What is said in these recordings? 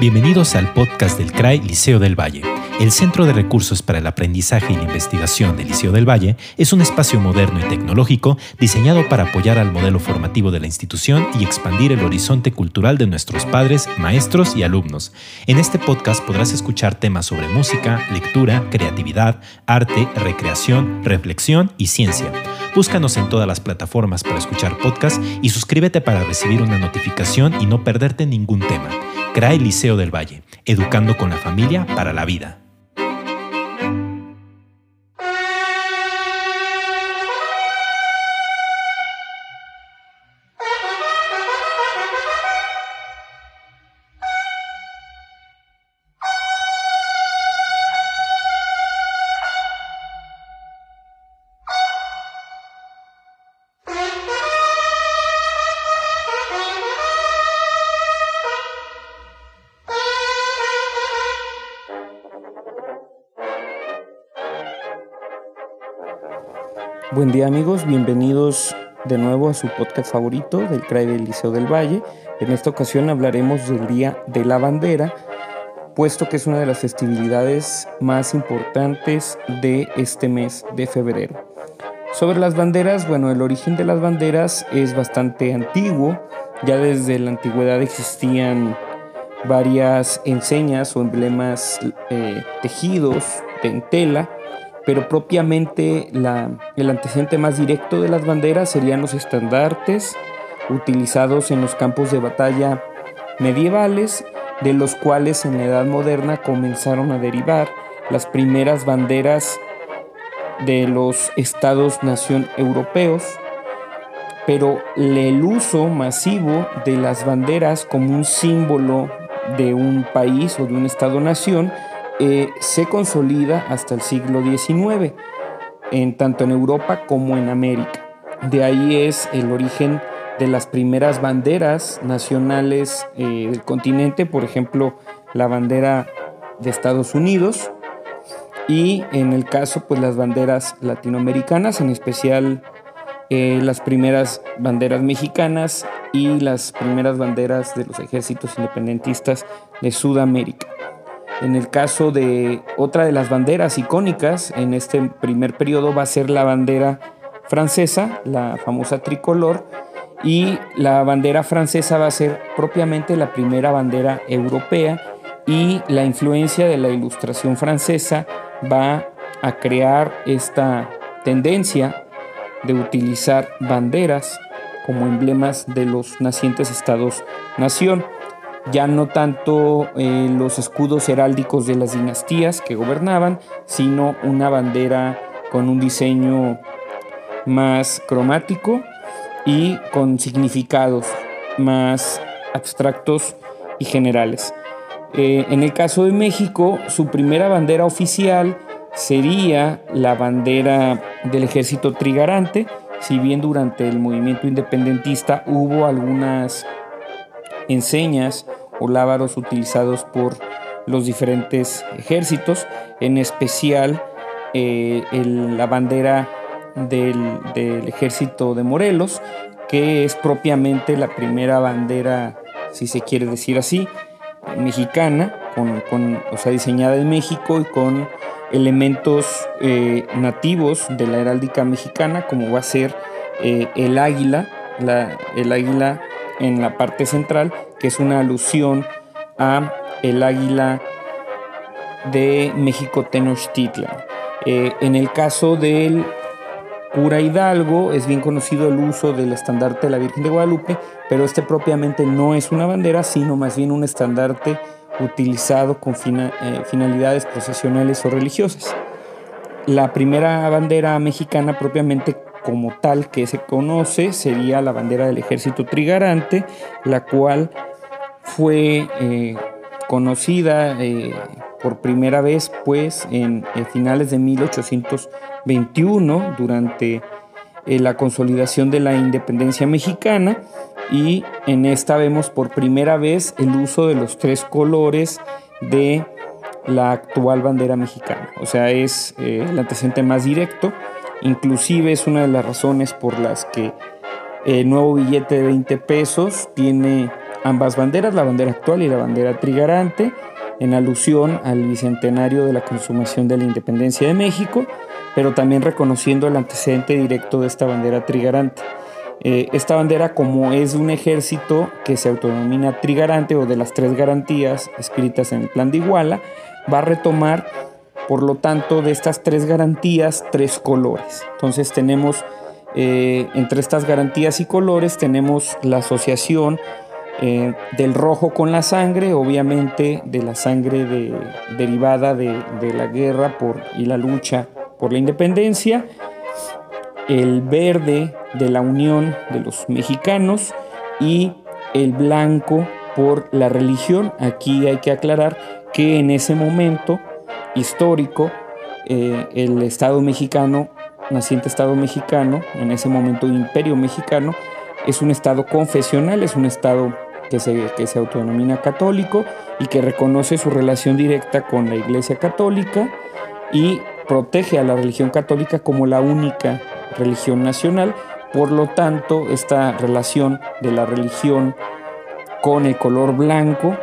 Bienvenidos al podcast del CRAI Liceo del Valle. El Centro de Recursos para el Aprendizaje y la Investigación del Liceo del Valle es un espacio moderno y tecnológico diseñado para apoyar al modelo formativo de la institución y expandir el horizonte cultural de nuestros padres, maestros y alumnos. En este podcast podrás escuchar temas sobre música, lectura, creatividad, arte, recreación, reflexión y ciencia. Búscanos en todas las plataformas para escuchar podcasts y suscríbete para recibir una notificación y no perderte ningún tema. CRAE Liceo del Valle, educando con la familia para la vida. Buen día amigos, bienvenidos de nuevo a su podcast favorito del CRAE del Liceo del Valle. En esta ocasión hablaremos del Día de la Bandera, puesto que es una de las festividades más importantes de este mes de febrero. Sobre las banderas, bueno, el origen de las banderas es bastante antiguo, ya desde la antigüedad existían varias enseñas o emblemas eh, tejidos en tela pero propiamente el antecedente más directo de las banderas serían los estandartes utilizados en los campos de batalla medievales, de los cuales en la Edad Moderna comenzaron a derivar las primeras banderas de los estados-nación europeos, pero el uso masivo de las banderas como un símbolo de un país o de un estado-nación eh, se consolida hasta el siglo XIX, en, tanto en Europa como en América. De ahí es el origen de las primeras banderas nacionales eh, del continente, por ejemplo, la bandera de Estados Unidos y en el caso, pues las banderas latinoamericanas, en especial eh, las primeras banderas mexicanas y las primeras banderas de los ejércitos independentistas de Sudamérica. En el caso de otra de las banderas icónicas en este primer periodo va a ser la bandera francesa, la famosa tricolor, y la bandera francesa va a ser propiamente la primera bandera europea y la influencia de la ilustración francesa va a crear esta tendencia de utilizar banderas como emblemas de los nacientes estados-nación ya no tanto eh, los escudos heráldicos de las dinastías que gobernaban, sino una bandera con un diseño más cromático y con significados más abstractos y generales. Eh, en el caso de México, su primera bandera oficial sería la bandera del ejército trigarante, si bien durante el movimiento independentista hubo algunas enseñas o lábaros utilizados por los diferentes ejércitos, en especial eh, la bandera del, ejército de Morelos, que es propiamente la primera bandera, si se quiere decir así, mexicana, con, o sea, diseñada en México y con elementos eh, nativos de la heráldica mexicana, como va a ser eh, el águila, el águila en la parte central, que es una alusión a el águila de México Tenochtitlan. Eh, en el caso del cura Hidalgo es bien conocido el uso del estandarte de la Virgen de Guadalupe, pero este propiamente no es una bandera, sino más bien un estandarte utilizado con eh, finalidades procesionales o religiosas. La primera bandera mexicana propiamente como tal que se conoce sería la bandera del ejército trigarante, la cual fue eh, conocida eh, por primera vez pues en, finales de 1821 durante eh, la consolidación de la independencia mexicana y en esta vemos por primera vez el uso de los tres colores de la actual bandera mexicana, o sea es el antecedente más directo Inclusive es una de las razones por las que el nuevo billete de 20 pesos tiene ambas banderas, la bandera actual y la bandera trigarante, en alusión al bicentenario de la consumación de la independencia de México, pero también reconociendo el antecedente directo de esta bandera trigarante. Eh, esta bandera, como es un ejército que se autodenomina trigarante o de las tres garantías escritas en el plan de Iguala, va a retomar, por lo tanto, de estas tres garantías, tres colores. Entonces tenemos, eh, entre estas garantías y colores, tenemos la asociación eh, del rojo con la sangre, obviamente de la sangre derivada de, la guerra y la lucha por la independencia, el verde de la unión de los mexicanos y el blanco por la religión. Aquí hay que aclarar que en ese momento histórico eh, el Estado mexicano, naciente Estado mexicano, en ese momento imperio mexicano, es un Estado confesional, es un Estado que se, que se autodenomina católico y que reconoce su relación directa con la Iglesia Católica y protege a la religión católica como la única religión nacional. Por lo tanto, esta relación de la religión con el color blanco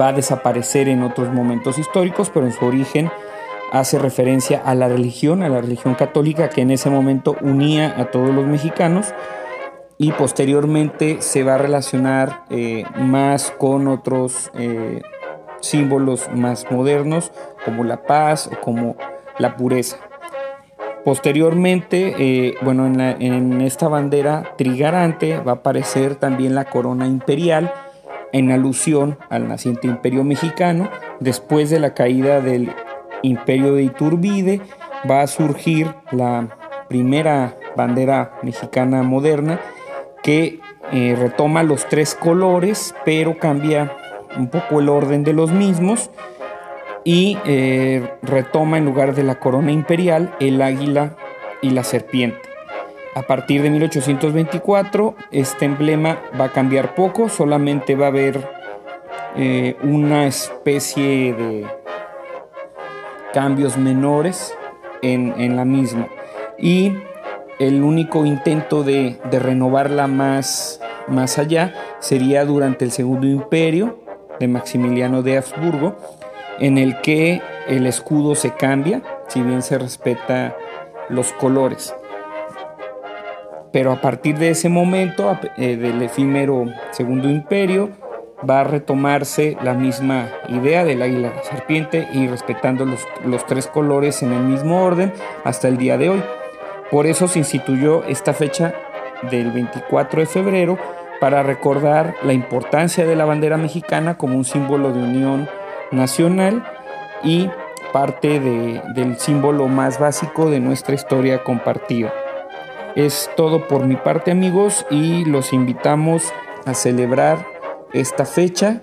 va a desaparecer en otros momentos históricos, pero en su origen hace referencia a la religión, a la religión católica que en ese momento unía a todos los mexicanos y posteriormente se va a relacionar eh, más con otros eh, símbolos más modernos como la paz o como la pureza. Posteriormente, eh, bueno, en, en, esta bandera trigarante va a aparecer también la corona imperial en alusión al naciente imperio mexicano. Después de la caída del imperio de Iturbide va a surgir la primera bandera mexicana moderna que eh, retoma los tres colores, pero cambia un poco el orden de los mismos y eh, retoma en lugar de la corona imperial el águila y la serpiente. A partir de 1824 este emblema va a cambiar poco, solamente va a haber eh, una especie de cambios menores en, en la misma. Y el único intento de, renovarla más, allá sería durante el Segundo Imperio de Maximiliano de Habsburgo, en el que el escudo se cambia, si bien se respeta los colores. Pero a partir de ese momento, eh, del efímero Segundo Imperio, va a retomarse la misma idea del águila la serpiente y respetando los tres colores en el mismo orden hasta el día de hoy. Por eso se instituyó esta fecha del 24 de febrero para recordar la importancia de la bandera mexicana como un símbolo de unión nacional y parte del símbolo más básico de nuestra historia compartida. Es todo por mi parte amigos y los invitamos a celebrar esta fecha